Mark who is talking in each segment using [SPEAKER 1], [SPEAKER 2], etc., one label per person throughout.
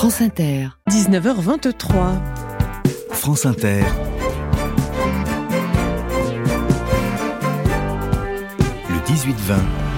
[SPEAKER 1] France Inter.
[SPEAKER 2] 19h23.
[SPEAKER 3] France Inter. Le 18-20.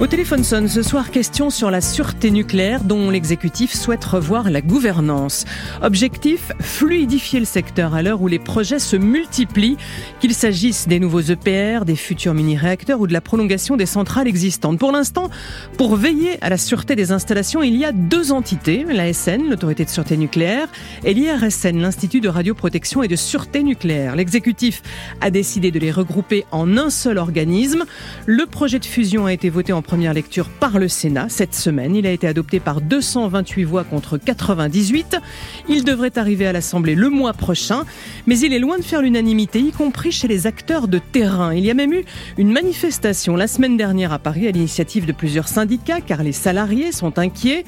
[SPEAKER 2] Au téléphone sonne ce soir question sur la sûreté nucléaire dont l'exécutif souhaite revoir la gouvernance. Objectif, fluidifier le secteur à l'heure où les projets se multiplient, qu'il s'agisse des nouveaux EPR, des futurs mini-réacteurs ou de la prolongation des centrales existantes. Pour l'instant, pour veiller à la sûreté des installations, il y a deux entités, l'ASN, l'autorité de sûreté nucléaire, et l'IRSN, l'Institut de radioprotection et de sûreté nucléaire. L'exécutif a décidé de les regrouper en un seul organisme. Le projet de a été voté en première lecture par le Sénat cette semaine. Il a été adopté par 228 voix contre 98. Il devrait arriver à l'Assemblée le mois prochain, mais il est loin de faire l'unanimité, y compris chez les acteurs de terrain. Il y a même eu une manifestation la semaine dernière à Paris à l'initiative de plusieurs syndicats, car les salariés sont inquiets.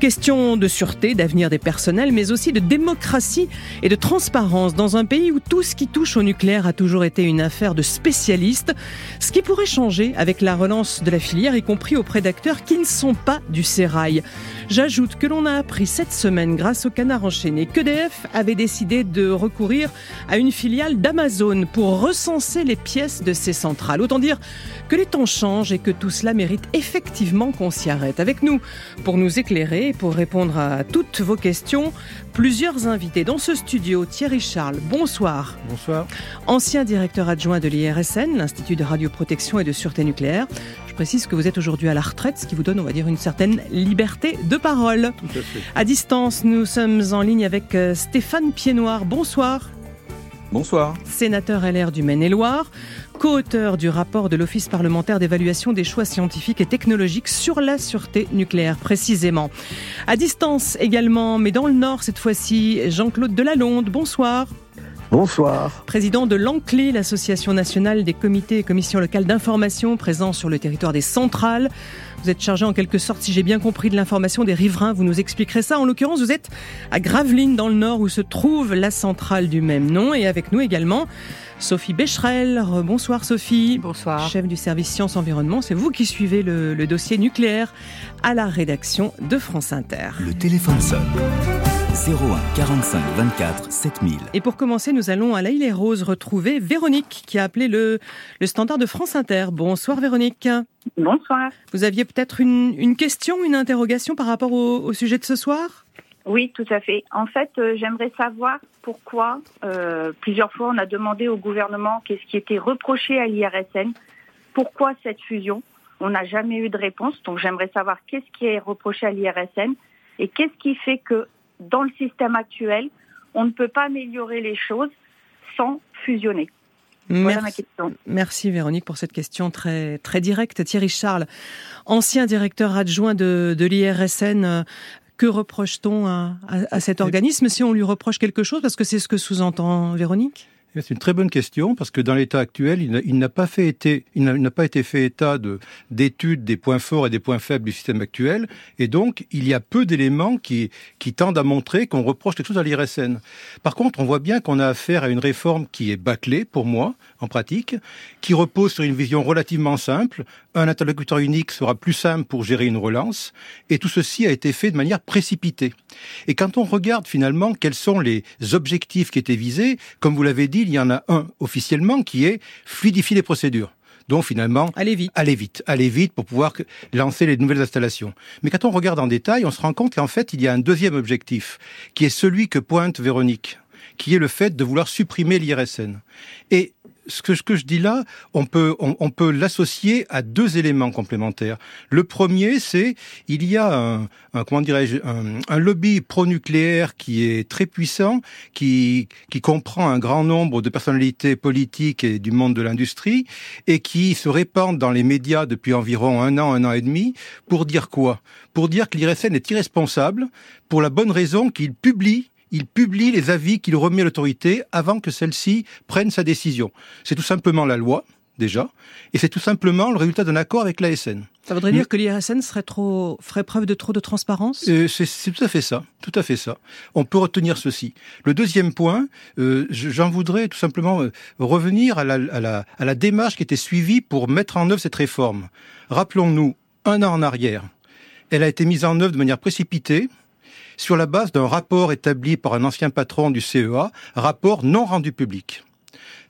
[SPEAKER 2] Question de sûreté, d'avenir des personnels, mais aussi de démocratie et de transparence dans un pays où tout ce qui touche au nucléaire a toujours été une affaire de spécialistes, ce qui pourrait changer avec la relance de la filière, y compris auprès d'acteurs qui ne sont pas du sérail. J'ajoute que l'on a appris cette semaine, grâce au canard enchaîné, qu'EDF avait décidé de recourir à une filiale d'Amazon pour recenser les pièces de ses centrales. Autant dire que les temps changent et que tout cela mérite effectivement qu'on s'y arrête. Avec nous, pour nous éclairer, pour répondre à toutes vos questions, plusieurs invités dans ce studio. Thierry Charles, bonsoir.
[SPEAKER 4] Bonsoir.
[SPEAKER 2] Ancien directeur adjoint de l'IRSN, l'Institut de radioprotection et de sûreté nucléaire. Je précise que vous êtes aujourd'hui à la retraite, ce qui vous donne, on va dire, une certaine liberté de parole.
[SPEAKER 4] Tout à fait.
[SPEAKER 2] À distance, nous sommes en ligne avec euh, Stéphane Piednoir. Bonsoir.
[SPEAKER 4] Bonsoir.
[SPEAKER 2] Sénateur LR du Maine-et-Loire, co-auteur du rapport de l'Office parlementaire d'évaluation des choix scientifiques et technologiques sur la sûreté nucléaire précisément. À distance également, mais dans le Nord cette fois-ci, Jean-Claude Delalonde. Bonsoir.
[SPEAKER 5] Bonsoir.
[SPEAKER 2] Président de l'ANCLI, l'Association nationale des comités et commissions locales d'information présents sur le territoire des centrales. Vous êtes chargé en quelque sorte, si j'ai bien compris, de l'information des riverains. Vous nous expliquerez ça. En l'occurrence, vous êtes à Gravelines, dans le Nord, où se trouve la centrale du même nom. Et avec nous également, Sophie Becherel. Bonsoir Sophie.
[SPEAKER 6] Bonsoir.
[SPEAKER 2] Chef du service Sciences Environnement. C'est vous qui suivez le, le dossier nucléaire à la rédaction de France Inter.
[SPEAKER 3] Le téléphone sonne. 01 45 24 7000.
[SPEAKER 2] Et pour commencer, nous allons à l'île et Rose retrouver Véronique qui a appelé le, le standard de France Inter. Bonsoir Véronique.
[SPEAKER 7] Bonsoir.
[SPEAKER 2] Vous aviez peut-être une, une question, une interrogation par rapport au, au sujet de ce soir?
[SPEAKER 7] Oui, tout à fait. En fait, euh, j'aimerais savoir pourquoi, euh, plusieurs fois, on a demandé au gouvernement qu'est-ce qui était reproché à l'IRSN. Pourquoi cette fusion? On n'a jamais eu de réponse. Donc, j'aimerais savoir qu'est-ce qui est reproché à l'IRSN et qu'est-ce qui fait que, dans le système actuel, on ne peut pas améliorer les choses sans fusionner. Voilà ma
[SPEAKER 2] Merci,
[SPEAKER 7] question.
[SPEAKER 2] merci Véronique pour cette question très, très directe. Thierry Charles, ancien directeur adjoint de, de l'IRSN, euh, que reproche-t-on à, à- à cet organisme si on lui reproche quelque chose Parce que c'est ce que sous-entend Véronique?
[SPEAKER 4] C'est une très bonne question parce que dans l'état actuel, il n'a- pas été, fait état de d'études des points forts et des points faibles du système actuel, et donc il y a peu d'éléments qui qui tendent à montrer qu'on reproche quelque chose à l'IRSN. Par contre, on voit bien qu'on a affaire à une réforme qui est bâclée pour moi en pratique, qui repose sur une vision relativement simple. Un interlocuteur unique sera plus simple pour gérer une relance, et tout ceci a été fait de manière précipitée. Et quand on regarde finalement quels sont les objectifs qui étaient visés, comme vous l'avez dit, il y en a un officiellement qui est fluidifier les procédures. Donc finalement,
[SPEAKER 2] Allez vite.
[SPEAKER 4] aller vite, aller vite pour pouvoir lancer les nouvelles installations. Mais quand on regarde en détail, on se rend compte qu'en fait, il y a un deuxième objectif, qui est celui que pointe Véronique, qui est le fait de vouloir supprimer l'IRSN. Et ce que, ce que je dis là, on peut, on, peut l'associer à deux éléments complémentaires. Le premier, c'est il y a un, un comment dirais-je, un, un lobby pro-nucléaire qui est très puissant, qui, qui comprend un grand nombre de personnalités politiques et du monde de l'industrie, et qui se répandent dans les médias depuis environ un an, un an et demi, pour dire quoi? Pour dire que l'IRSN est irresponsable, pour la bonne raison qu'il publie il publie les avis qu'il remet à l'autorité avant que celle-ci prenne sa décision. C'est tout simplement la loi, déjà, et c'est tout simplement le résultat d'un accord avec l'ASN.
[SPEAKER 2] Ça voudrait dire que l'IRSN serait trop, ferait preuve de trop de transparence?
[SPEAKER 4] Euh, c'est tout à fait ça, tout à fait ça. On peut retenir ceci. Le deuxième point, euh, je- j'en voudrais tout simplement euh, revenir à la, à, la, à la démarche qui était suivie pour mettre en œuvre cette réforme. Rappelons-nous, un an en arrière, elle a été mise en œuvre de manière précipitée sur la base d'un rapport établi par un ancien patron du CEA, rapport non rendu public.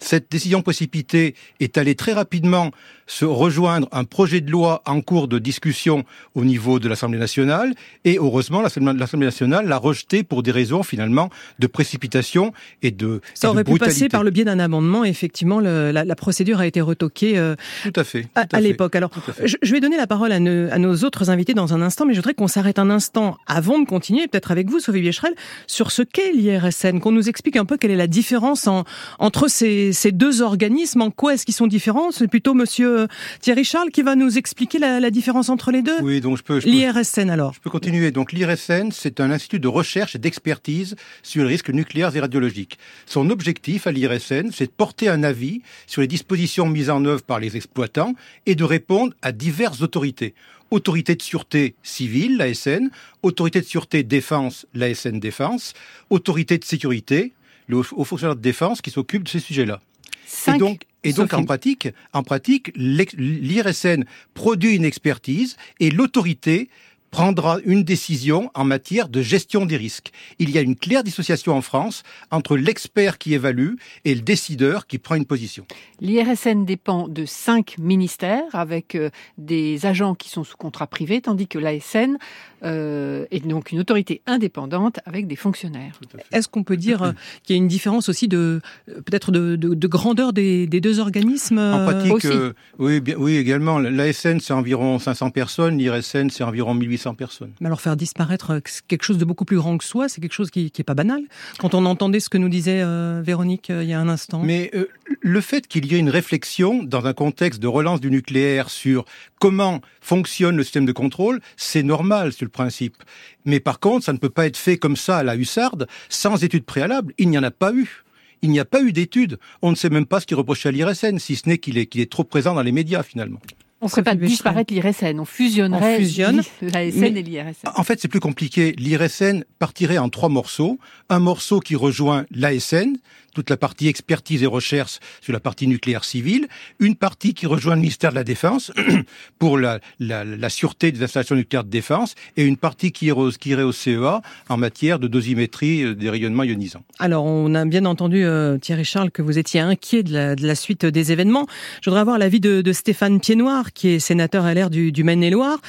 [SPEAKER 4] Cette décision précipitée est allée très rapidement se rejoindre un projet de loi en cours de discussion au niveau de l'Assemblée nationale et heureusement l'Assemblée nationale l'a rejeté pour des raisons finalement de précipitation et de
[SPEAKER 2] ça
[SPEAKER 4] et
[SPEAKER 2] aurait
[SPEAKER 4] de
[SPEAKER 2] pu passer par le biais d'un amendement. Effectivement, le, la, la, procédure a été retoquée euh,
[SPEAKER 4] tout à fait tout
[SPEAKER 2] à, à l'époque. Alors, je, je, vais donner la parole à, ne, à, nos autres invités dans un instant, mais je voudrais qu'on s'arrête un instant avant de continuer, peut-être avec vous, Sophie Biecherel, sur ce qu'est l'IRSN, qu'on nous explique un peu quelle est la différence en, entre ces, ces deux organismes. En quoi est-ce qu'ils sont différents? C'est plutôt Monsieur Thierry Charles qui va nous expliquer la, la différence entre les deux.
[SPEAKER 4] Oui, donc je peux.
[SPEAKER 2] L'IRSN alors.
[SPEAKER 4] Je peux continuer. Donc l'IRSN, c'est un institut de recherche et d'expertise sur les risques nucléaires et radiologiques. Son objectif à l'IRSN, c'est de porter un avis sur les dispositions mises en œuvre par les exploitants et de répondre à diverses autorités autorité de sûreté civile, l'ASN, autorité de sûreté défense, l'ASN défense, autorité de sécurité, le haut fonctionnaire de défense qui s'occupe de ces sujets-là.
[SPEAKER 2] Cinq.
[SPEAKER 4] Et donc, et donc en pratique, en pratique, l'IRSN produit une expertise et l'autorité prendra une décision en matière de gestion des risques. Il y a une claire dissociation en France entre l'expert qui évalue et le décideur qui prend une position.
[SPEAKER 1] L'IRSN dépend de cinq ministères avec euh, des agents qui sont sous contrat privé, tandis que l'ASN euh, est donc une autorité indépendante avec des fonctionnaires.
[SPEAKER 2] Est-ce qu'on peut dire euh, qu'il y a une différence aussi de peut-être de, de, de, grandeur des, des, deux organismes
[SPEAKER 4] En pratique,
[SPEAKER 1] aussi.
[SPEAKER 4] euh, oui, bien, oui, également. L'ASN c'est environ 500 personnes, l'IRSN c'est environ 1800 personnes.
[SPEAKER 2] Mais alors faire disparaître euh, quelque chose de beaucoup plus grand que soi, c'est quelque chose qui, n'est pas banal. Quand on entendait ce que nous disait euh, Véronique euh, il y a un instant.
[SPEAKER 4] Mais euh, le fait qu'il y ait une réflexion dans un contexte de relance du nucléaire sur comment fonctionne le système de contrôle, c'est normal sur le principe. Mais par contre, ça ne peut pas être fait comme ça à la hussarde, sans étude préalable. Il n'y en a pas eu. Il n'y a pas eu d'études. On ne sait même pas ce qui reproché à l'IRSN, si ce n'est qu'il est, qu'il est trop présent dans les médias finalement.
[SPEAKER 1] On ne ferait pas disparaître l'IRSN, on fusionnerait
[SPEAKER 2] on fusionne,
[SPEAKER 1] l'ASN et l'IRSN.
[SPEAKER 4] En fait, c'est plus compliqué. L'IRSN partirait en trois morceaux. Un morceau qui rejoint l'ASN, toute la partie expertise et recherche sur la partie nucléaire civile, une partie qui rejoint le ministère de la Défense pour la, la, sûreté des installations nucléaires de défense, et une partie qui qui irait au CEA en matière de dosimétrie des rayonnements ionisants.
[SPEAKER 2] Alors, on a bien entendu, euh, Thierry Charles, que vous étiez inquiet de la, suite des événements. Je voudrais avoir l'avis de, Stéphane Piednoir, qui est sénateur LR du, du Maine-et-Loire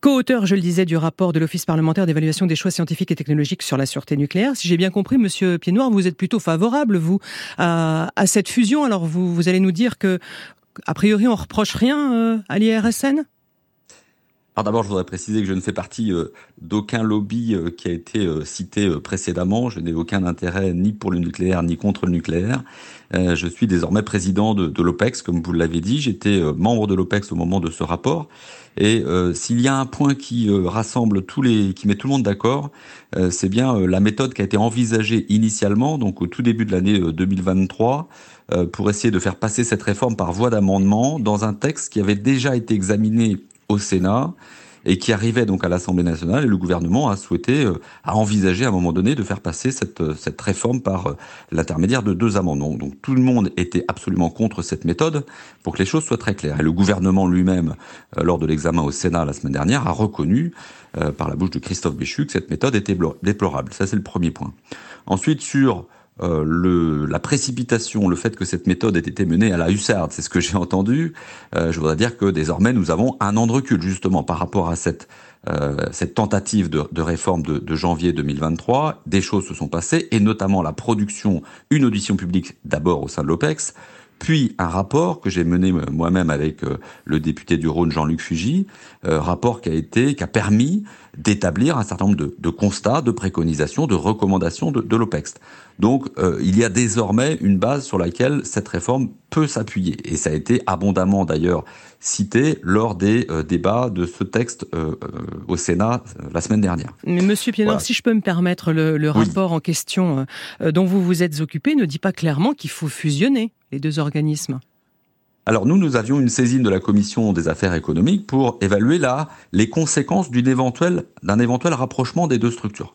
[SPEAKER 2] co-auteur, je le disais, du rapport de l'Office parlementaire d'évaluation des choix scientifiques et technologiques sur la sûreté nucléaire. Si j'ai bien compris, Monsieur Piednoir, vous êtes plutôt favorable, vous, à, à cette fusion. Alors, vous, vous, allez nous dire que, a priori, on reproche rien euh, à l'IRSN?
[SPEAKER 5] Alors d'abord, je voudrais préciser que je ne fais partie euh, d'aucun lobby euh, qui a été euh, cité précédemment. Je n'ai aucun intérêt ni pour le nucléaire ni contre le nucléaire. je suis désormais président de, de l'OPEX, comme vous l'avez dit. J'étais membre de l'OPEX au moment de ce rapport. Et s'il y a un point qui rassemble tous les, qui met tout le monde d'accord, c'est bien la méthode qui a été envisagée initialement, donc au tout début de l'année 2023, pour essayer de faire passer cette réforme par voie d'amendement dans un texte qui avait déjà été examiné au Sénat et qui arrivait donc à l'Assemblée nationale et le gouvernement a souhaité, euh, a envisagé à un moment donné de faire passer cette, cette réforme par euh, l'intermédiaire de deux amendements. Donc tout le monde était absolument contre cette méthode pour que les choses soient très claires. Et le gouvernement lui-même, euh, lors de l'examen au Sénat la semaine dernière, a reconnu euh, par la bouche de Christophe Béchu que cette méthode était déplorable. Ça c'est le premier point. Ensuite sur euh, le, la précipitation, le fait que cette méthode ait été menée à la hussarde, c'est ce que j'ai entendu. Euh, je voudrais dire que désormais nous avons un an de recul justement par rapport à cette euh, cette tentative de, de réforme de, de, janvier 2023. Des choses se sont passées et notamment la production, une audition publique d'abord au sein de l'OPEX, puis un rapport que j'ai mené moi-même avec euh, le député du Rhône Jean-Luc Fugy, euh, rapport qui a été qui a permis d'établir un certain nombre de, de, constats, de préconisations, de recommandations de, de l'OPEX. Donc euh, il y a désormais une base sur laquelle cette réforme peut s'appuyer et ça a été abondamment d'ailleurs cité lors des euh, débats de ce texte euh, au Sénat euh, la semaine dernière.
[SPEAKER 2] Mais Monsieur Pienard, voilà. si je peux me permettre, le, le rapport oui. en question euh, dont vous vous êtes occupé ne dit pas clairement qu'il faut fusionner les deux organismes.
[SPEAKER 5] Alors nous, nous avions une saisine de la commission des affaires économiques pour évaluer là les conséquences d'un éventuel, rapprochement des deux structures.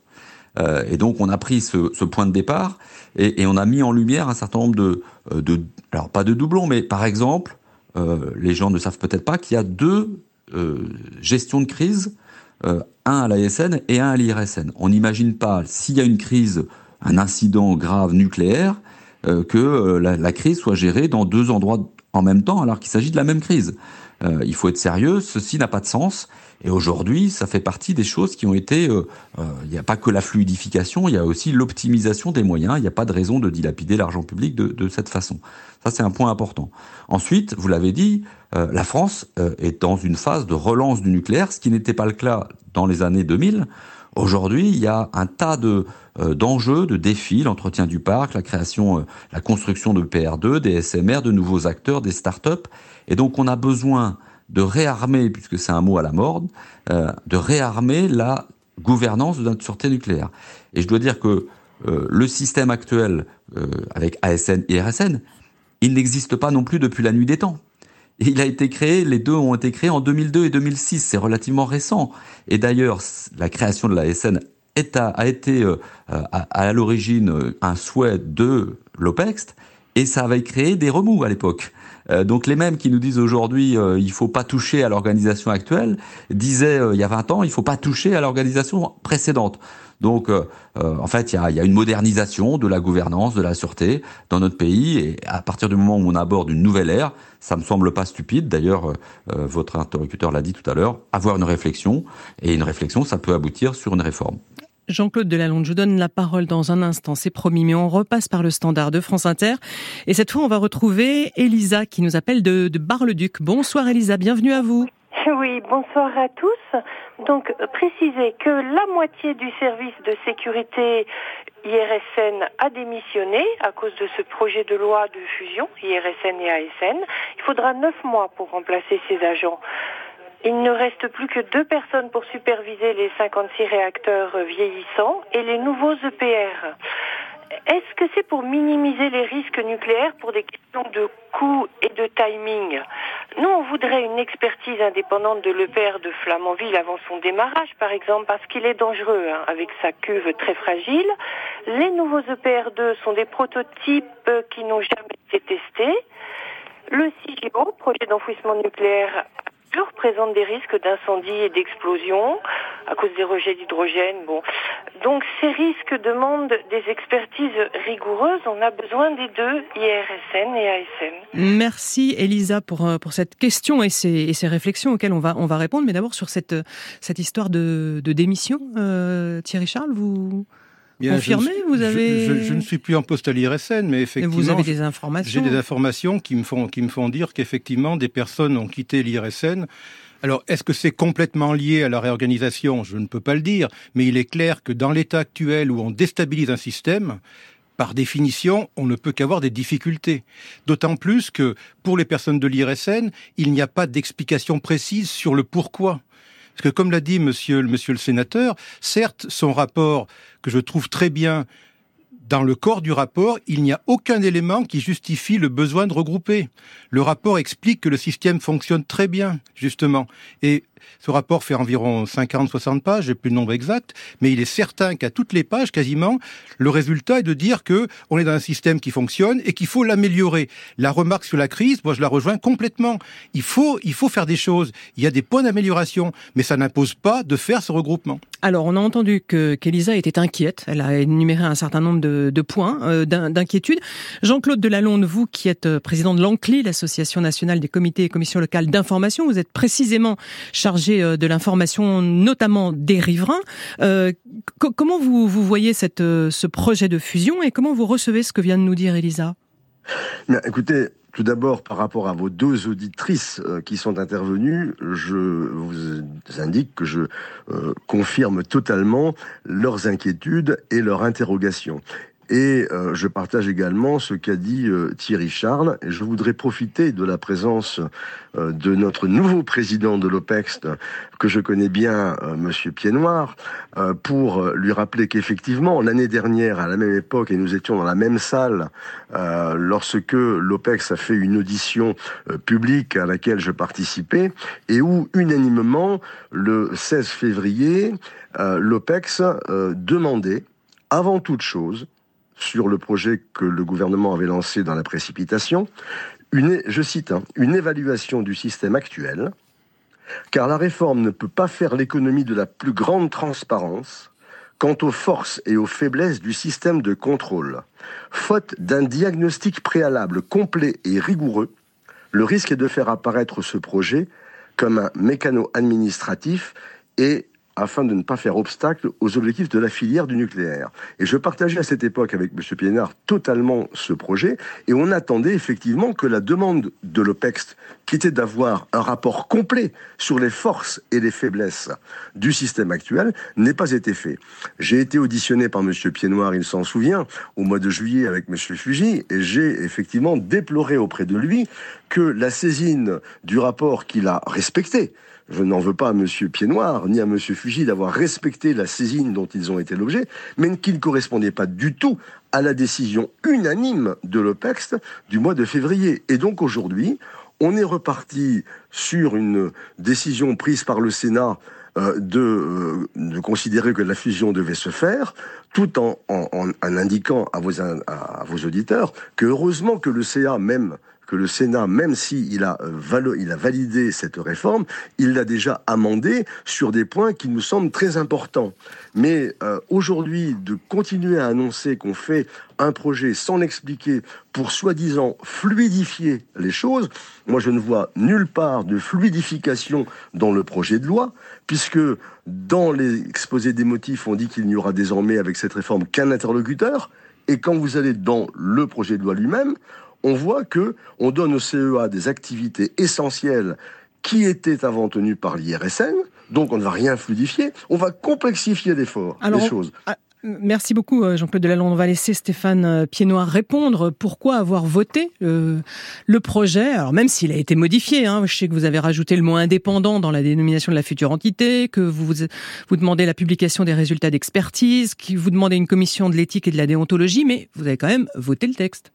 [SPEAKER 5] Euh, et donc on a pris ce, point de départ et, on a mis en lumière un certain nombre de, de alors pas de doublons, mais par exemple, euh, les gens ne savent peut-être pas qu'il y a deux euh, gestions de crise un à l'ASN et un à l'IRSN. On n'imagine pas, s'il y a une crise, un incident grave nucléaire, que la, crise soit gérée dans deux endroits en même temps alors qu'il s'agit de la même crise. il faut être sérieux, ceci n'a pas de sens. Et aujourd'hui, ça fait partie des choses qui ont été. Euh, euh, il n'y a pas que la fluidification, il y a aussi l'optimisation des moyens. Il n'y a pas de raison de dilapider l'argent public de, cette façon. Ça, c'est un point important. Ensuite, vous l'avez dit, euh, la France est dans une phase de relance du nucléaire, ce qui n'était pas le cas dans les années 2000. Aujourd'hui, il y a un tas de d'enjeux, de défis, l'entretien du parc, la création, la construction de PR2, des SMR, de nouveaux acteurs, des start-up. Et donc, on a besoin de réarmer, puisque c'est un mot à la mode, euh, de réarmer la gouvernance de notre sûreté nucléaire. Et je dois dire que euh, le système actuel euh, avec ASN et RSN, il n'existe pas non plus depuis la nuit des temps. Il a été créé, les deux ont été créés en 2002 et 2006, c'est relativement récent. Et d'ailleurs, la création de l'ASN a été à, l'origine un souhait de l'OPEX, et ça avait créé des remous à l'époque. Euh, donc les mêmes qui nous disent aujourd'hui euh, il faut pas toucher à l'organisation actuelle disaient euh, il y a 20 ans il faut pas toucher à l'organisation précédente. Donc en fait il y a, une modernisation de la gouvernance de la sûreté dans notre pays et à partir du moment où on aborde une nouvelle ère, ça me semble pas stupide. D'ailleurs votre interlocuteur l'a dit tout à l'heure, avoir une réflexion et une réflexion ça peut aboutir sur une réforme.
[SPEAKER 2] Jean-Claude Delalonde, je vous donne la parole dans un instant, c'est promis, mais on repasse par le standard de France Inter. Et cette fois, on va retrouver Elisa qui nous appelle de, de Bar-le-Duc. Bonsoir Elisa, bienvenue à vous.
[SPEAKER 6] Oui, bonsoir à tous. Donc, préciser que la moitié du service de sécurité IRSN a démissionné à cause de ce projet de loi de fusion, IRSN et ASN. Il faudra neuf mois pour remplacer ces agents. Il ne reste plus que deux personnes pour superviser les 56 réacteurs vieillissants et les nouveaux EPR. Est-ce que c'est pour minimiser les risques nucléaires pour des questions de coût et de timing Nous, on voudrait une expertise indépendante de l'EPR de Flamanville avant son démarrage, par exemple, parce qu'il est dangereux, hein, avec sa cuve très fragile. Les nouveaux EPR2 sont des prototypes qui n'ont jamais été testés. Le CIGO, projet d'enfouissement nucléaire présente des risques d'incendie et d'explosion à cause des rejets d'hydrogène. Bon. Donc ces risques demandent des expertises rigoureuses. On a besoin des deux, IRSN et ASN.
[SPEAKER 2] Merci Elisa pour, euh, pour cette question et ces, et ces réflexions auxquelles on va, on va répondre. Mais d'abord sur cette, cette histoire de, de démission, euh, Thierry Charles, vous... Confirmé,
[SPEAKER 4] je,
[SPEAKER 2] vous avez.
[SPEAKER 4] Je, ne suis plus en poste à l'IRSN, mais effectivement.
[SPEAKER 2] vous avez des informations.
[SPEAKER 4] J'ai des informations qui me font qui me font dire qu'effectivement des personnes ont quitté l'IRSN. Alors, est-ce que c'est complètement lié à la réorganisation? Je ne peux pas le dire, mais il est clair que dans l'état actuel où on déstabilise un système, par définition, on ne peut qu'avoir des difficultés. D'autant plus que pour les personnes de l'IRSN, il n'y a pas d'explication précise sur le pourquoi. Parce que comme l'a dit monsieur, le sénateur, certes, son rapport, que je trouve très bien, dans le corps du rapport, il n'y a aucun élément qui justifie le besoin de regrouper. Le rapport explique que le système fonctionne très bien, justement. Et ce rapport fait environ 50-60 pages, j'ai plus le nombre exact, mais il est certain qu'à toutes les pages, quasiment, le résultat est de dire que on est dans un système qui fonctionne et qu'il faut l'améliorer. La remarque sur la crise, moi je la rejoins complètement. Il faut, il faut faire des choses. Il y a des points d'amélioration, mais ça n'impose pas de faire ce regroupement.
[SPEAKER 2] Alors, on a entendu que qu'Elisa était inquiète. Elle a énuméré un certain nombre de, de points euh, d'inquiétude. Jean-Claude Delalonde, vous qui êtes euh, président de l'ANCLI, l'Association nationale des comités et commissions locales d'information, vous êtes précisément chargé euh, de l'information, notamment des riverains. Comment vous, vous voyez ce projet de fusion et comment vous recevez ce que vient de nous dire Elisa?
[SPEAKER 8] Écoutez, tout d'abord, par rapport à vos deux auditrices qui sont intervenues, je vous indique que je confirme totalement leurs inquiétudes et leurs interrogations. Et euh, je partage également ce qu'a dit euh, Thierry Charles. Et je voudrais profiter de la présence euh, de notre nouveau président de l'OPEX, que je connais bien, Monsieur Pied-Noir, pour lui rappeler qu'effectivement, l'année dernière, à la même époque, et nous étions dans la même salle, lorsque l'OPEX a fait une audition publique à laquelle je participais, et où unanimement, le 16 février, l'OPEX demandait, avant toute chose, sur le projet que le gouvernement avait lancé dans la précipitation, une, je cite, hein, une évaluation du système actuel car la réforme ne peut pas faire l'économie de la plus grande transparence quant aux forces et aux faiblesses du système de contrôle. Faute d'un diagnostic préalable complet et rigoureux, le risque est de faire apparaître ce projet comme un mécano administratif et afin de ne pas faire obstacle aux objectifs de la filière du nucléaire. Et je partageais à cette époque avec M. Piénard totalement ce projet, et on attendait effectivement que la demande de l'OPEX, qui était d'avoir un rapport complet sur les forces et les faiblesses du système actuel, n'ait pas été fait. J'ai été auditionné par M. Piednoir, il s'en souvient, au mois de juillet avec M. Fugy, et j'ai effectivement déploré auprès de lui que la saisine du rapport qu'il a respecté, je n'en veux pas à M. Piednoir ni à M. Fugy d'avoir respecté la saisine dont ils ont été l'objet, mais qui ne correspondait pas du tout à la décision unanime de l'OPEX du mois de février. Et donc aujourd'hui, on est reparti sur une décision prise par le Sénat euh, euh, de, considérer que la fusion devait se faire, tout en, en, indiquant à vos, à vos auditeurs que heureusement que le CA même que le Sénat, même s'il a, euh, il a validé cette réforme, il l'a déjà amendée sur des points qui nous semblent très importants. Mais euh, aujourd'hui, de continuer à annoncer qu'on fait un projet sans l'expliquer pour soi-disant fluidifier les choses, moi je ne vois nulle part de fluidification dans le projet de loi, puisque dans l'exposé des motifs, on dit qu'il n'y aura désormais avec cette réforme qu'un interlocuteur, et quand vous allez dans le projet de loi lui-même, on voit que on donne au CEA des activités essentielles qui étaient avant tenues par l'IRSN. Donc on ne va rien fluidifier, on va complexifier l'effort, les choses.
[SPEAKER 2] Ah, merci beaucoup euh, Jean-Claude Delalonde. On va laisser Stéphane euh, Piednoir répondre. Pourquoi avoir voté euh, le projet? Alors même s'il a été modifié, hein, je sais que vous avez rajouté le mot indépendant dans la dénomination de la future entité, que vous vous demandez la publication des résultats d'expertise, que vous demandez une commission de l'éthique et de la déontologie, mais vous avez quand même voté le texte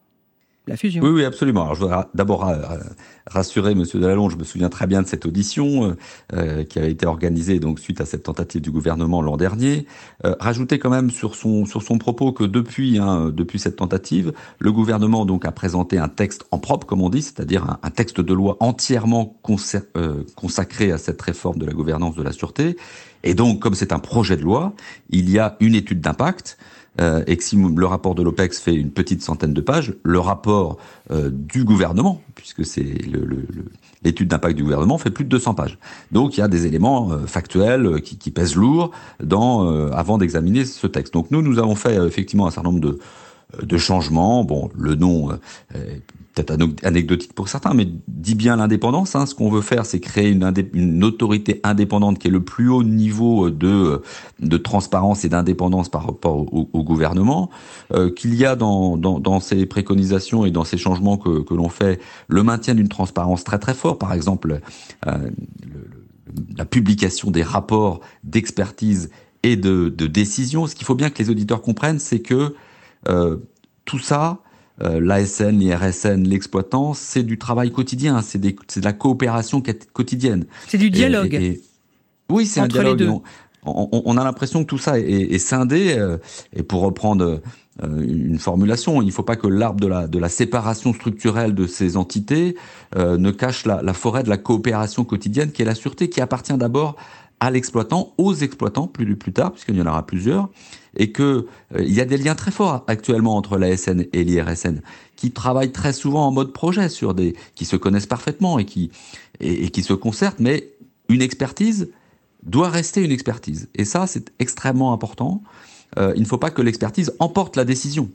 [SPEAKER 2] la fusion.
[SPEAKER 5] Oui, oui, absolument. Alors, je voudrais d'abord rassurer Monsieur Delalonde. Je me souviens très bien de cette audition euh, euh, qui avait été organisée donc suite à cette tentative du gouvernement l'an dernier. Euh, rajouter quand même sur son sur son propos que depuis hein, depuis cette tentative, le gouvernement donc a présenté un texte en propre, comme on dit, c'est-à-dire un, texte de loi entièrement consacré à cette réforme de la gouvernance de la sûreté. Et donc, comme c'est un projet de loi, il y a une étude d'impact. Euh, et que si le rapport de l'OPEX fait une petite centaine de pages, le rapport euh, du gouvernement, puisque c'est l'étude d'impact du gouvernement, fait plus de 200 pages. Donc il y a des éléments euh, factuels qui, qui, pèsent lourd dans, avant d'examiner ce texte. Donc nous, nous avons fait effectivement un certain nombre de de changements. Bon, le nom est peut-être anecdotique pour certains, mais dit bien l'indépendance. Hein. Ce qu'on veut faire, c'est créer une, une, autorité indépendante qui est le plus haut niveau de, de transparence et d'indépendance par rapport au, gouvernement. Euh, Qu'il y a dans, dans, dans, ces préconisations et dans ces changements que, que l'on fait le maintien d'une transparence très très fort. Par exemple, euh, la publication des rapports d'expertise et de, de décision. Ce qu'il faut bien que les auditeurs comprennent, c'est que euh, tout ça, euh, l'ASN, l'IRSN, l'exploitant, c'est du travail quotidien, c'est de la coopération quotidienne.
[SPEAKER 2] C'est du dialogue.
[SPEAKER 5] oui, c'est un dialogue. On, a l'impression que tout ça est, scindé. Euh, et pour reprendre euh, une formulation, il ne faut pas que l'arbre de la, de la séparation structurelle de ces entités ne cache la, la, forêt de la coopération quotidienne qui est la sûreté, qui appartient d'abord à l'exploitant, aux exploitants plus, plus tard, puisqu'il y en aura plusieurs, et que euh, il y a des liens très forts actuellement entre l'ASN et l'IRSN, qui travaillent très souvent en mode projet sur des, qui se connaissent parfaitement et qui et, qui se concertent, mais une expertise doit rester une expertise, et ça c'est extrêmement important. Euh, il ne faut pas que l'expertise emporte la décision.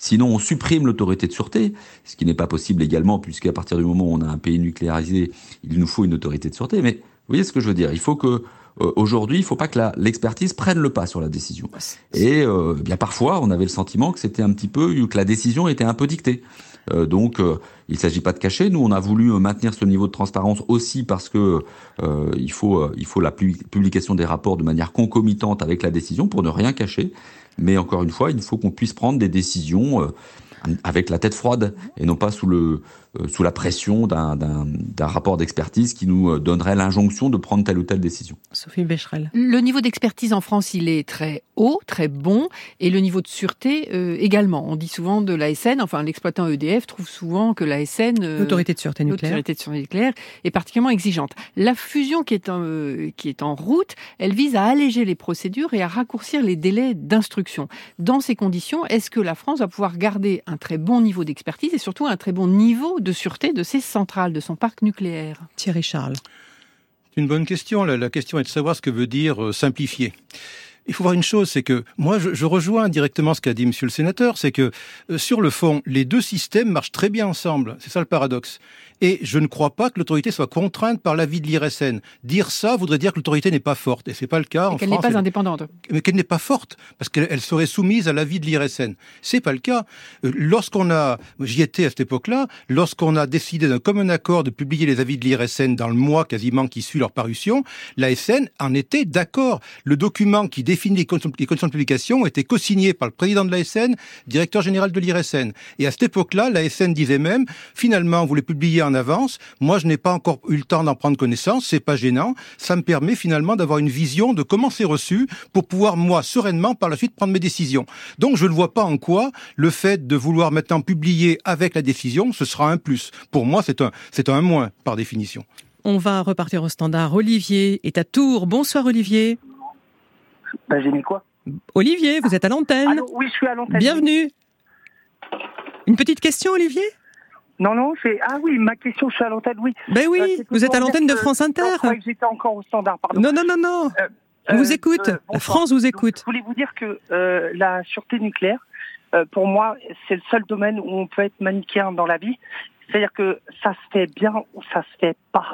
[SPEAKER 5] Sinon, on supprime l'autorité de sûreté, ce qui n'est pas possible également, puisqu'à partir du moment où on a un pays nucléarisé, il nous faut une autorité de sûreté. Mais vous voyez ce que je veux dire? Il faut que euh, aujourd'hui, il ne faut pas que l'expertise prenne le pas sur la décision. Et euh, bien parfois, on avait le sentiment que c'était un petit peu que la décision était un peu dictée. Euh, donc, euh, il ne s'agit pas de cacher. Nous, on a voulu maintenir ce niveau de transparence aussi parce que il faut il faut la publication des rapports de manière concomitante avec la décision pour ne rien cacher. Mais encore une fois, il faut qu'on puisse prendre des décisions avec la tête froide et non pas sous le euh, sous la pression d'un rapport d'expertise qui nous euh, donnerait l'injonction de prendre telle ou telle décision.
[SPEAKER 2] Sophie Becherel.
[SPEAKER 1] Le niveau d'expertise en France, il est très haut, très bon, et le niveau de sûreté euh, également. On dit souvent de l'ASN, enfin l'exploitant EDF trouve souvent que l'ASN,
[SPEAKER 2] l'autorité de sûreté nucléaire,
[SPEAKER 1] l'autorité de sûreté nucléaire, est particulièrement exigeante. La fusion qui est en, qui est en route, elle vise à alléger les procédures et à raccourcir les délais d'instruction. Dans ces conditions, est-ce que la France va pouvoir garder un très bon niveau d'expertise et surtout un très bon niveau de sûreté de ses centrales, de son parc nucléaire
[SPEAKER 2] Thierry Charles.
[SPEAKER 4] C'est une bonne question. La, question est de savoir ce que veut dire euh, simplifier. Il faut voir une chose, c'est que moi, je, rejoins directement ce qu'a dit Monsieur le Sénateur, c'est que euh, sur le fond, les deux systèmes marchent très bien ensemble. C'est ça le paradoxe. Et je ne crois pas que l'autorité soit contrainte par l'avis de l'IRSN. Dire ça voudrait dire que l'autorité n'est pas forte. Et c'est pas le cas
[SPEAKER 1] et
[SPEAKER 4] en
[SPEAKER 1] qu'elle n'est pas indépendante.
[SPEAKER 4] Mais qu'elle n'est pas forte. Parce qu'elle serait soumise à l'avis de l'IRSN. C'est pas le cas. Euh, lorsqu'on a, j'y étais à cette époque-là, lorsqu'on a décidé d'un commun accord de publier les avis de l'IRSN dans le mois quasiment qui suit leur parution, l'ASN en était d'accord. Le document qui définit les conditions, de publication était co-signé par le président de l'ASN, directeur général de l'IRSN. Et à cette époque-là, l'ASN disait même, finalement, vous les publiez en avance. Moi, je n'ai pas encore eu le temps d'en prendre connaissance. C'est pas gênant. Ça me permet finalement d'avoir une vision de comment c'est reçu pour pouvoir, moi, sereinement, par la suite, prendre mes décisions. Donc, je ne vois pas en quoi le fait de vouloir maintenant publier avec la décision, ce sera un plus. Pour moi, c'est un, c'est un moins, par définition.
[SPEAKER 2] On va repartir au standard. Olivier est à Tours. Bonsoir, Olivier.
[SPEAKER 9] Ben, j'ai mis quoi?
[SPEAKER 2] Olivier, vous êtes à l'antenne.
[SPEAKER 9] oui, je suis à l'antenne.
[SPEAKER 2] Bienvenue. Une petite question, Olivier?
[SPEAKER 9] Non, non, c'est. Ah oui, ma question, je suis à l'antenne, oui.
[SPEAKER 2] Ben oui, euh, vous êtes à l'antenne de France Inter.
[SPEAKER 9] Je j'étais encore au standard, pardon.
[SPEAKER 2] Non, non, non, non. Euh, On vous euh, écoute. France vous écoute.
[SPEAKER 9] je voulais vous dire que la sûreté nucléaire, pour moi, c'est le seul domaine où on peut être manichéen dans la vie. C'est-à-dire que ça se fait bien ou ça se fait pas.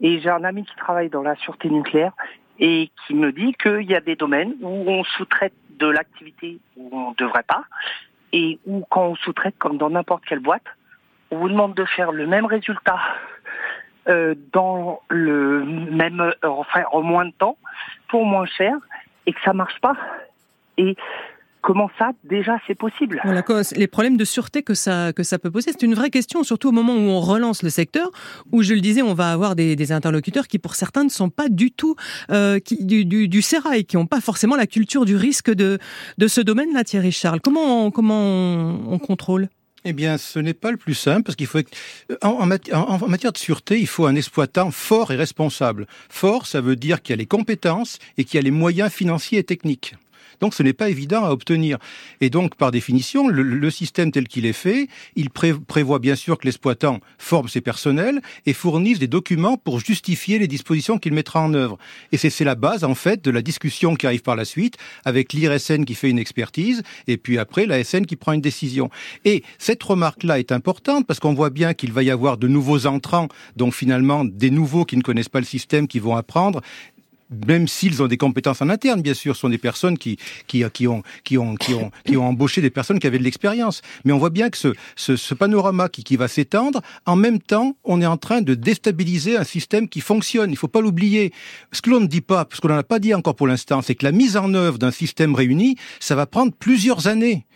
[SPEAKER 9] Et j'ai un ami qui travaille dans la sûreté nucléaire et qui me dit qu'il y a des domaines où on sous-traite de l'activité où on ne devrait pas et où quand on sous-traite, comme dans n'importe quelle boîte, on vous demande de faire le même résultat euh, dans le même, euh, enfin en moins de temps, pour moins cher, et que ça marche pas. Et comment ça, déjà, c'est possible?
[SPEAKER 2] Les problèmes de sûreté que ça, que ça peut poser, c'est une vraie question, surtout au moment où on relance le secteur, où, je le disais, on va avoir des, interlocuteurs qui, pour certains, ne sont pas du tout euh, qui, du, du, du sérail, qui n'ont pas forcément la culture du risque de, de ce domaine-là, Thierry Charles. Comment, comment on contrôle?
[SPEAKER 4] Eh bien, ce n'est pas le plus simple parce qu'il faut en, matière de sûreté, il faut un exploitant fort et responsable. Fort, ça veut dire qu'il y a les compétences et qu'il y a les moyens financiers et techniques. Donc ce n'est pas évident à obtenir. Et donc, par définition, le, système tel qu'il est fait, il prévoit bien sûr que l'exploitant forme ses personnels et fournisse des documents pour justifier les dispositions qu'il mettra en œuvre. Et c'est la base, en fait, de la discussion qui arrive par la suite, avec l'IRSN qui fait une expertise, et puis après l'ASN qui prend une décision. Et cette remarque-là est importante parce qu'on voit bien qu'il va y avoir de nouveaux entrants, donc finalement des nouveaux qui ne connaissent pas le système, qui vont apprendre, même s'ils ont des compétences en interne, bien sûr, ce sont des personnes qui, qui, qui, ont, qui, ont, qui, ont, qui ont embauché des personnes qui avaient de l'expérience. Mais on voit bien que ce, ce, ce panorama qui, qui va s'étendre, en même temps, on est en train de déstabiliser un système qui fonctionne. Il faut pas l'oublier. Ce que l'on ne dit pas, parce qu'on n'en a pas dit encore pour l'instant, c'est que la mise en œuvre d'un système réuni, ça va prendre plusieurs années.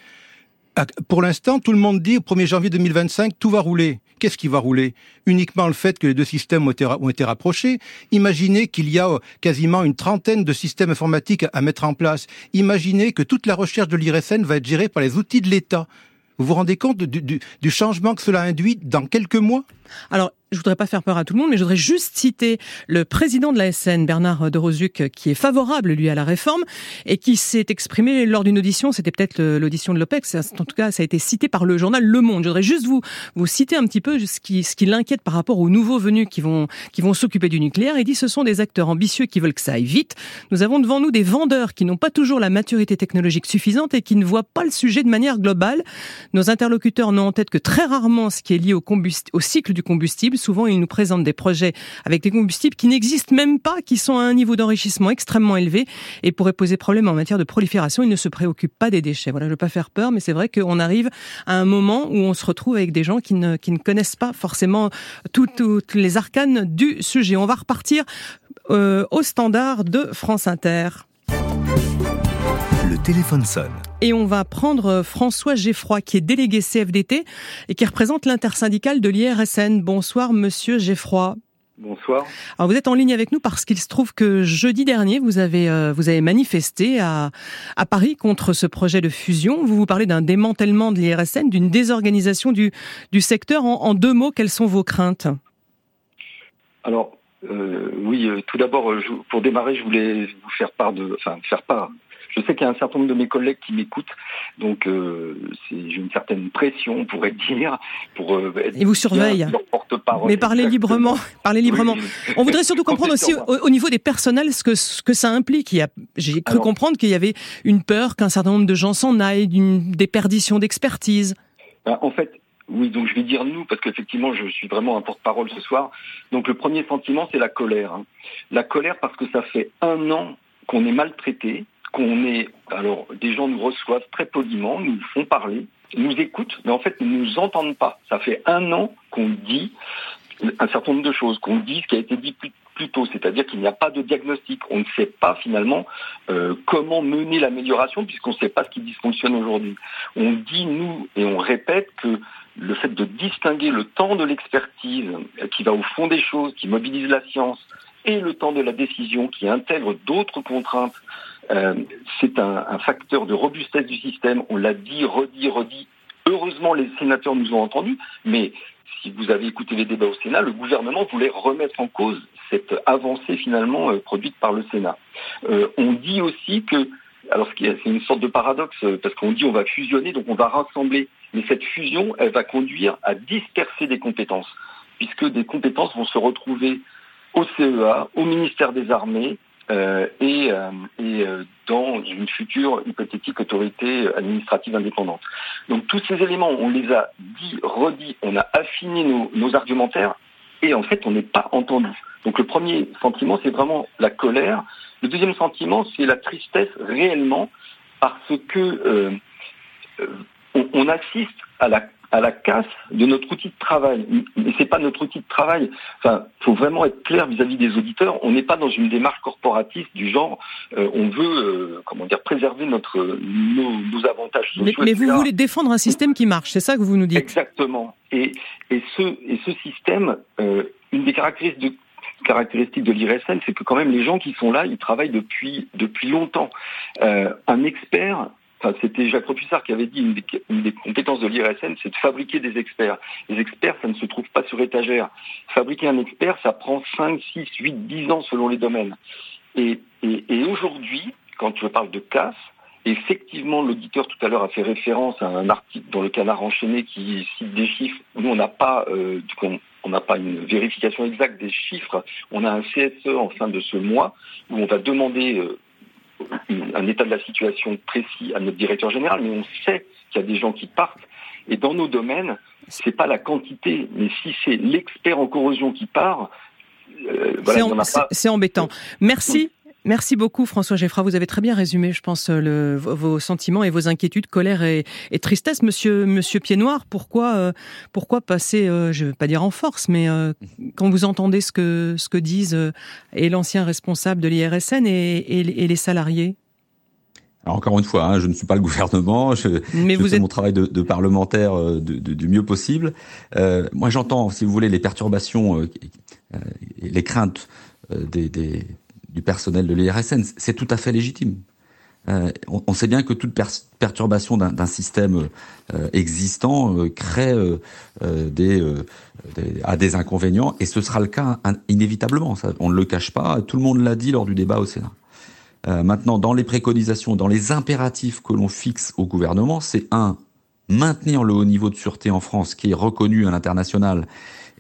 [SPEAKER 4] Ah, pour l'instant, tout le monde dit au 1er janvier 2025, tout va rouler. Qu'est-ce qui va rouler? Uniquement le fait que les deux systèmes ont été, rapprochés. Imaginez qu'il y a euh, quasiment une trentaine de systèmes informatiques à mettre en place. Imaginez que toute la recherche de l'IRSN va être gérée par les outils de l'État. Vous vous rendez compte du, changement que cela induit dans quelques mois?
[SPEAKER 2] Je voudrais pas faire peur à tout le monde, mais je voudrais juste citer le président de la SN, Bernard de Rosuc, qui est favorable, lui, à la réforme, et qui s'est exprimé lors d'une audition, c'était peut-être l'audition de l'OPEX, en tout cas, ça a été cité par le journal Le Monde. Je voudrais juste vous, vous citer un petit peu ce qui, ce qui l'inquiète par rapport aux nouveaux venus qui vont, qui vont s'occuper du nucléaire. Il dit, ce sont des acteurs ambitieux qui veulent que ça aille vite. Nous avons devant nous des vendeurs qui n'ont pas toujours la maturité technologique suffisante et qui ne voient pas le sujet de manière globale. Nos interlocuteurs n'ont en tête que très rarement ce qui est lié au, au cycle du combustible souvent ils nous présentent des projets avec des combustibles qui n'existent même pas, qui sont à un niveau d'enrichissement extrêmement élevé et pourraient poser problème en matière de prolifération. Ils ne se préoccupent pas des déchets. Voilà, je ne veux pas faire peur, mais c'est vrai qu'on arrive à un moment où on se retrouve avec des gens qui ne, qui ne connaissent pas forcément toutes, les arcanes du sujet. On va repartir euh, au standard de France Inter
[SPEAKER 3] téléphone sonne.
[SPEAKER 2] Et on va prendre François Geffroy, qui est délégué CFDT et qui représente l'intersyndicale de l'IRSN. Bonsoir, monsieur Geffroy.
[SPEAKER 10] Bonsoir.
[SPEAKER 2] Alors vous êtes en ligne avec nous parce qu'il se trouve que jeudi dernier, vous avez, euh, vous avez manifesté à, à Paris contre ce projet de fusion. Vous vous parlez d'un démantèlement de l'IRSN, d'une désorganisation du, du secteur. En, en, deux mots, quelles sont vos craintes?
[SPEAKER 10] Alors, euh, oui, euh, tout d'abord, pour démarrer, je voulais vous faire part de, enfin, faire part je sais qu'il y a un certain nombre de mes collègues qui m'écoutent, donc euh, j'ai une certaine pression, on pourrait dire, pour
[SPEAKER 2] euh, être Et vous surveille.
[SPEAKER 10] porte-parole.
[SPEAKER 2] Mais parlez librement, parlez librement. On voudrait surtout comprendre aussi au, niveau des personnels ce que ce que ça implique. J'ai cru comprendre qu'il y avait une peur qu'un certain nombre de gens s'en aillent, d'une déperdition d'expertise.
[SPEAKER 10] Ben, en fait, oui, donc je vais dire nous, parce qu'effectivement, je suis vraiment un porte-parole ce soir. Donc le premier sentiment, c'est la colère. Hein. La colère parce que ça fait un an qu'on est maltraité, qu'on est, alors des gens nous reçoivent très poliment, nous font parler, nous écoutent, mais en fait ne nous entendent pas. Ça fait un an qu'on dit un certain nombre de choses, qu'on dit ce qui a été dit plus, tôt, c'est-à-dire qu'il n'y a pas de diagnostic. On ne sait pas finalement euh, comment mener l'amélioration puisqu'on ne sait pas ce qui dysfonctionne aujourd'hui. On dit, nous, et on répète que le fait de distinguer le temps de l'expertise qui va au fond des choses, qui mobilise la science, et le temps de la décision qui intègre d'autres contraintes euh, c'est un, facteur de robustesse du système. On l'a dit, redit, redit. Heureusement, les sénateurs nous ont entendus, mais si vous avez écouté les débats au Sénat, le gouvernement voulait remettre en cause cette avancée finalement euh, produite par le Sénat. Euh, on dit aussi que, alors c'est une sorte de paradoxe, parce qu'on dit on va fusionner, donc on va rassembler, mais cette fusion, elle va conduire à disperser des compétences, puisque des compétences vont se retrouver au CEA, au ministère des Armées, et, euh, et euh, dans une future hypothétique autorité administrative indépendante. Donc tous ces éléments, on les a dit, redit, on a affiné nos, nos argumentaires et en fait on n'est pas entendu. Donc le premier sentiment c'est vraiment la colère. Le deuxième sentiment c'est la tristesse réellement parce que on, on assiste à la à la casse de notre outil de travail. Mais c'est pas notre outil de travail. Enfin, faut vraiment être clair vis-à-vis des auditeurs. On n'est pas dans une démarche corporatiste du genre, euh, on veut, euh, comment dire, préserver notre nos, avantages
[SPEAKER 2] sociaux. Mais, mais vous voulez défendre un système qui marche, c'est ça que vous nous dites
[SPEAKER 10] Exactement. Et et ce et ce système, euh, une des caractéristiques de caractéristique de l'IRSN, c'est que quand même les gens qui sont là, ils travaillent depuis depuis longtemps. un expert c'était Jacques Repussard qui avait dit une des, compétences de l'IRSN, c'est de fabriquer des experts. Les experts, ça ne se trouve pas sur étagère. Fabriquer un expert, ça prend 5, 6, 8, 10 ans selon les domaines. Et aujourd'hui, quand je parle de casse, effectivement, l'auditeur tout à l'heure a fait référence à un article dans le Canard enchaîné qui cite des chiffres. Nous, on n'a pas, euh, on n'a pas une vérification exacte des chiffres. On a un CSE en fin de ce mois où on va demander euh, un état de la situation précis à notre directeur général, mais on sait qu'il y a des gens qui partent. Et dans nos domaines, c'est pas la quantité, mais si c'est l'expert en corrosion qui part,
[SPEAKER 2] euh, c'est embêtant. Merci. Merci beaucoup François Geffra, vous avez très bien résumé, je pense, le, vos sentiments et vos inquiétudes, colère et, tristesse. Monsieur, Monsieur Pied Noir, pourquoi, euh, pourquoi passer, euh, je ne veux pas dire en force, mais euh, quand vous entendez ce que, ce que disent et l'ancien responsable de l'IRSN et, les salariés?
[SPEAKER 5] Encore une fois, hein, je ne suis pas le gouvernement, je, Mais vous fais êtes... mon travail de, parlementaire du mieux possible. moi, j'entends, si vous voulez, les perturbations, les craintes des, du personnel de l'IRSN. C'est tout à fait légitime. Euh, on, sait bien que toute perturbation d'un système euh, existant euh, crée des, des, des inconvénients, et ce sera le cas inévitablement. On ne le cache pas. Tout le monde l'a dit lors du débat au Sénat. maintenant, dans les préconisations, dans les impératifs que l'on fixe au gouvernement, c'est un maintenir le haut niveau de sûreté en France, qui est reconnu à l'international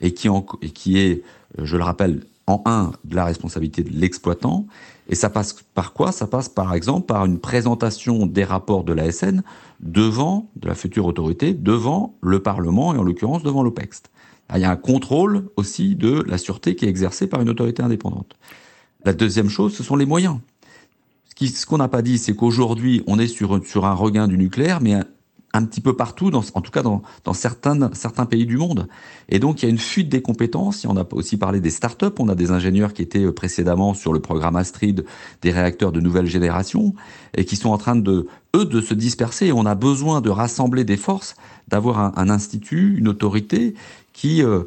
[SPEAKER 5] et qui est, je le rappelle, en un, de la responsabilité de l'exploitant. Et ça passe par quoi? Ça passe par exemple par une présentation des rapports de la SN devant, de la future autorité, devant le Parlement et en l'occurrence devant l'OPEX. Il y a un contrôle aussi de la sûreté qui est exercé par une autorité indépendante. La deuxième chose, ce sont les moyens. Ce qu'on n'a pas dit, c'est qu'aujourd'hui, on est sur, sur un regain du nucléaire, mais un petit peu partout, dans, en tout cas dans, dans certains, certains pays du monde. Et donc il y a une fuite des compétences. On a aussi parlé des startups. On a des ingénieurs qui étaient euh, précédemment sur le programme Astrid, des réacteurs de nouvelle génération, et qui sont en train de eux de se disperser. Et on a besoin de rassembler des forces, d'avoir un, un, institut, une autorité qui euh,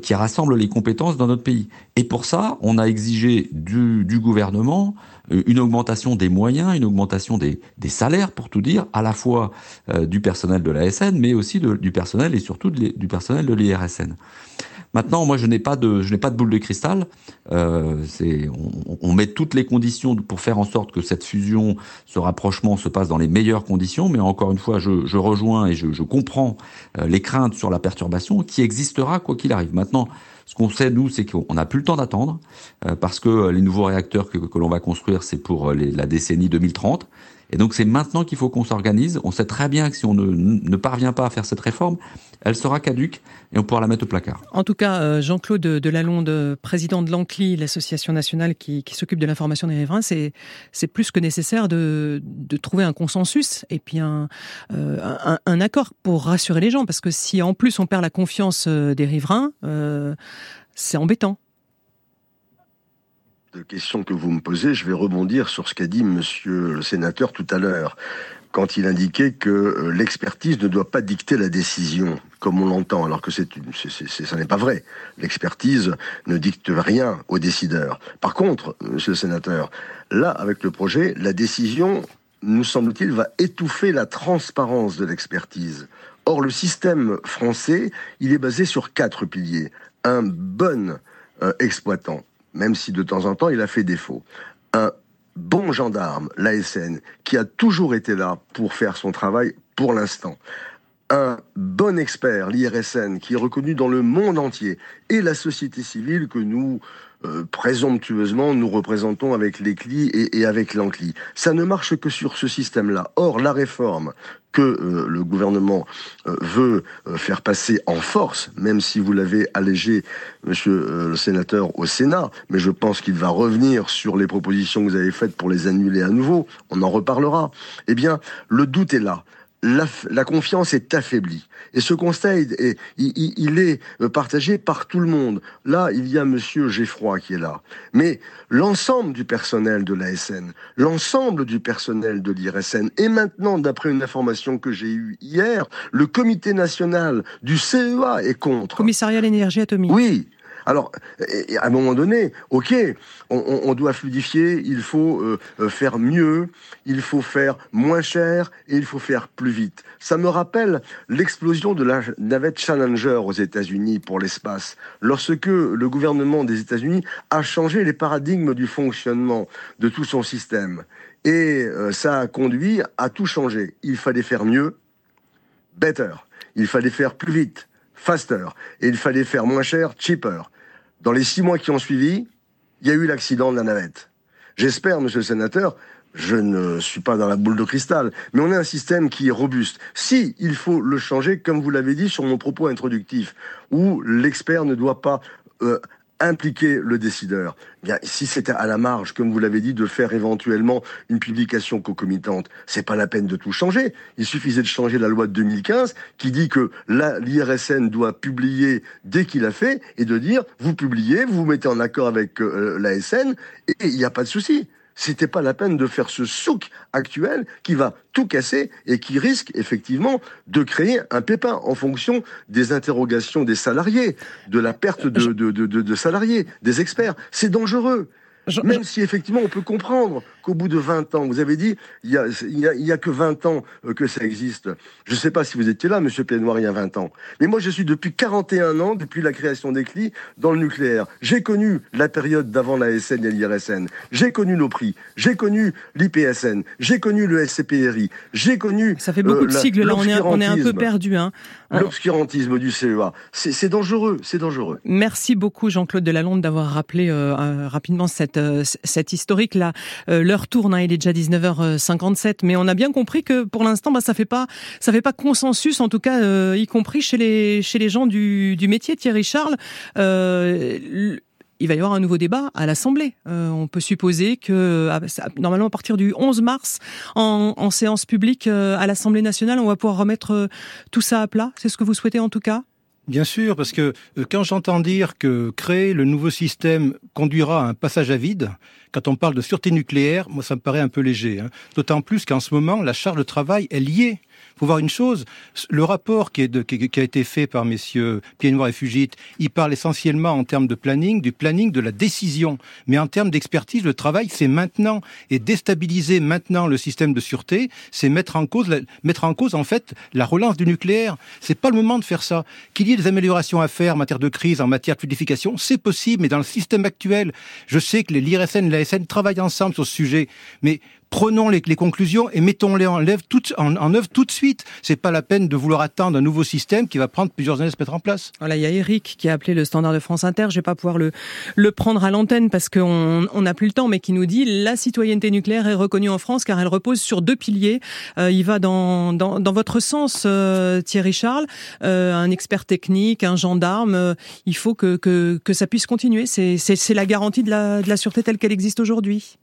[SPEAKER 5] qui rassemble les compétences dans notre pays. Et pour ça, on a exigé du, du gouvernement euh, une augmentation des moyens, une augmentation des, des, salaires, pour tout dire, à la fois euh, du personnel de la SN, mais aussi du personnel et surtout du personnel de l'IRSN. Maintenant, moi, je n'ai pas de, je n'ai pas de boule de cristal. Euh, c'est, on, on, met toutes les conditions pour faire en sorte que cette fusion, ce rapprochement se passe dans les meilleures conditions. Mais encore une fois, je, je rejoins et je, je comprends euh, les craintes sur la perturbation qui existera quoi qu'il arrive. Maintenant, ce qu'on sait, nous, c'est qu'on n'a plus le temps d'attendre, euh, parce que les nouveaux réacteurs que, que l'on va construire, c'est pour les, la décennie 2030. Et donc c'est maintenant qu'il faut qu'on s'organise. On sait très bien que si on ne, ne, parvient pas à faire cette réforme, elle sera caduque et on pourra la mettre au placard.
[SPEAKER 2] En tout cas, euh, Jean-Claude Delalonde, président de l'ANCLI, l'association nationale qui, qui s'occupe de l'information des riverains, c'est, plus que nécessaire de, de trouver un consensus et puis un, euh, un, un, accord pour rassurer les gens. Parce que si en plus on perd la confiance euh, des riverains, euh, c'est embêtant
[SPEAKER 8] de questions que vous me posez, je vais rebondir sur ce qu'a dit monsieur le sénateur tout à l'heure, quand il indiquait que euh, l'expertise ne doit pas dicter la décision, comme on l'entend, alors que c'est, ça n'est pas vrai. L'expertise ne dicte rien aux décideurs. Par contre, monsieur le sénateur, là, avec le projet, la décision, nous semble-t-il, va étouffer la transparence de l'expertise. Or, le système français, il est basé sur quatre piliers. Un bon euh, exploitant, même si de temps en temps il a fait défaut. Un bon gendarme, l'ASN, qui a toujours été là pour faire son travail pour l'instant. Un bon expert, l'IRSN, qui est reconnu dans le monde entier, et la société civile que nous euh, présomptueusement nous représentons avec les CLI et, et avec l'ANCLI. Ça ne marche que sur ce système-là. Or, la réforme que euh, le gouvernement euh, veut faire passer en force, même si vous l'avez allégé, monsieur le sénateur, au Sénat, mais je pense qu'il va revenir sur les propositions que vous avez faites pour les annuler à nouveau, on en reparlera. Eh bien, le doute est là la, la, confiance est affaiblie. Et ce constat, est, il, il, est euh, partagé par tout le monde. Là, il y a Monsieur Geffroy qui est là. Mais l'ensemble du personnel de l'ASN, l'ensemble du personnel de l'IRSN, et maintenant, d'après une information que j'ai eue hier, le comité national du CEA est contre.
[SPEAKER 2] Commissariat à l'énergie atomique.
[SPEAKER 8] Oui, alors, à un moment donné, ok, on, doit fluidifier, il faut euh, faire mieux, il faut faire moins cher et il faut faire plus vite. Ça me rappelle l'explosion de la navette Challenger aux États-Unis pour l'espace, lorsque le gouvernement des États-Unis a changé les paradigmes du fonctionnement de tout son système. Et euh, ça a conduit à tout changer. Il fallait faire mieux, better. Il fallait faire plus vite, faster. Et il fallait faire moins cher, cheaper. Dans les six mois qui ont suivi, il y a eu l'accident de la navette. J'espère, monsieur le sénateur, je ne suis pas dans la boule de cristal, mais on a un système qui est robuste. Si il faut le changer, comme vous l'avez dit sur mon propos introductif, où l'expert ne doit pas euh, impliquer le décideur. Bien, si c'était à la marge, comme vous l'avez dit, de faire éventuellement une publication concomitante, c'est pas la peine de tout changer. Il suffisait de changer la loi de 2015 qui dit que l'IRSN doit publier dès qu'il a fait et de dire vous publiez, vous vous mettez en accord avec euh, l'ASN et il n'y a pas de souci c'était pas la peine de faire ce souk actuel qui va tout casser et qui risque effectivement de créer un pépin en fonction des interrogations des salariés, de la perte de, de, de, de salariés, des experts. C'est dangereux. Je, Même je... si effectivement on peut comprendre qu'au bout de 20 ans, vous avez dit, il y a, il y a, y a que 20 ans euh, que ça existe. Je ne sais pas si vous étiez là, Monsieur Pénoir, il y a 20 ans. Mais moi, je suis depuis 41 ans, depuis la création des CLI, dans le nucléaire. J'ai connu la période d'avant la SN et l'IRSN. J'ai connu nos prix. J'ai connu l'IPSN. J'ai connu le SCPRI. J'ai connu...
[SPEAKER 2] Ça fait beaucoup euh, de sigles, là, on est, on est un peu perdu. Hein.
[SPEAKER 8] L'obscurantisme du CEA. C'est dangereux, c'est dangereux.
[SPEAKER 2] Merci beaucoup, Jean-Claude Delalonde, d'avoir rappelé euh, euh, rapidement cette, euh, cette historique-là. Euh, L'heure tourne, hein, il est déjà 19h57, mais on a bien compris que pour l'instant, bah, ça fait pas fait pas consensus, en tout cas, euh, y compris chez les, gens du, métier. Thierry Charles, il va y avoir un nouveau débat à l'Assemblée. On peut supposer que normalement à partir du 11 mars, en séance publique à l'Assemblée nationale, on va pouvoir remettre tout ça à plat. C'est ce que vous souhaitez en tout cas?
[SPEAKER 4] Bien sûr, parce que quand j'entends dire que créer le nouveau système conduira à un passage à vide, quand on parle de sûreté nucléaire, moi ça me paraît un peu léger. Hein. D'autant plus qu'en ce moment, la charge de travail est liée faut voir une chose, le rapport qui, a été fait par messieurs Pied-Noir et Fugit, il parle essentiellement en termes de planning, du planning de la décision. Mais en termes d'expertise, le travail, c'est maintenant. Et déstabiliser maintenant le système de sûreté, c'est mettre en cause, mettre en cause, en fait, la relance du nucléaire. C'est pas le moment de faire ça. Qu'il y ait des améliorations à faire en matière de crise, en matière de fluidification, c'est possible, mais dans le système actuel, je sais que l'IRSN et l'ASN travaillent ensemble sur ce sujet. Mais prenons les, conclusions et mettons-les en, œuvre tout de suite. C'est pas la peine de vouloir attendre un nouveau système qui va prendre plusieurs années à se mettre en place.
[SPEAKER 2] Voilà, il y a Eric qui a appelé le standard de France Inter. Je vais pas pouvoir le, le prendre à l'antenne parce qu'on n'a plus le temps, mais qui nous dit la citoyenneté nucléaire est reconnue en France car elle repose sur deux piliers. Euh, il va dans, dans, dans votre sens, euh, Thierry Charles, euh, un expert technique, un gendarme. il faut que, que, que ça puisse continuer. C'est la garantie de la, de la sûreté telle qu'elle existe aujourd'hui.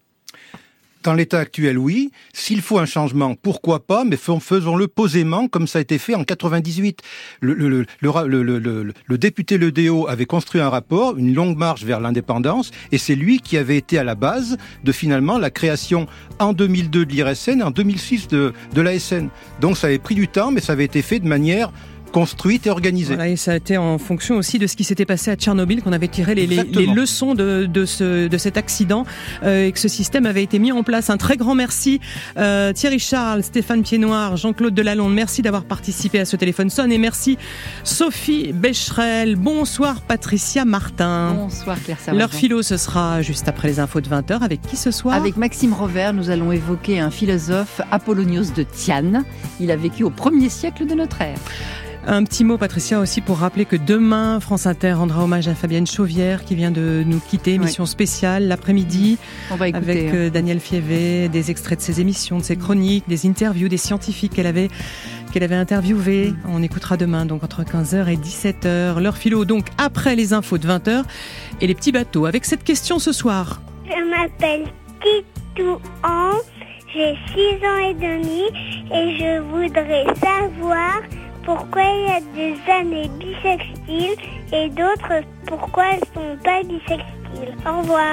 [SPEAKER 4] Dans l'état actuel, oui. S'il faut un changement, pourquoi pas, mais faisons-le posément, comme ça a été fait en 98. Le, le, le, le député Ledéo avait construit un rapport, une longue marche vers l'indépendance, et c'est lui qui avait été à la base de finalement la création en 2002 de l'IRSN et en 2006 de, de l'ASN. Donc ça avait pris du temps, mais ça avait été fait de manière construite et organisée.
[SPEAKER 2] et ça a été en fonction aussi de ce qui s'était passé à Tchernobyl qu'on avait tiré les, les, leçons de, de, ce, de cet accident euh, et que ce système avait été mis en place. Un très grand merci euh, Thierry Charles, Stéphane Piednoir, Jean-Claude Delalonde. Merci d'avoir participé à ce téléphone sonne et merci Sophie Becherel. Bonsoir Patricia Martin.
[SPEAKER 1] Bonsoir Claire
[SPEAKER 2] Leur philo, ce sera juste après les infos de 20h. Avec qui ce soir?
[SPEAKER 1] Avec Maxime Rover, nous allons évoquer un philosophe, Apollonios de Thiane. Il a vécu au premier siècle de notre ère.
[SPEAKER 2] Un petit mot, Patricia, aussi pour rappeler que demain, France Inter rendra hommage à Fabienne Chauvière qui vient de nous quitter. Émission spéciale l'après-midi avec hein. euh, Daniel Fievé, des extraits de ses émissions, de ses chroniques, des interviews des scientifiques qu'elle avait qu'elle avait interviewé. On écoutera demain, donc entre 15h et 17h. Leur philo, donc après les infos de 20h et les petits bateaux. Avec cette question ce soir.
[SPEAKER 11] Je m'appelle Titouan, j'ai 6 ans et demi et je voudrais savoir pourquoi il y a des années bisextiles et d'autres pourquoi elles sont pas bisextiles. Au revoir.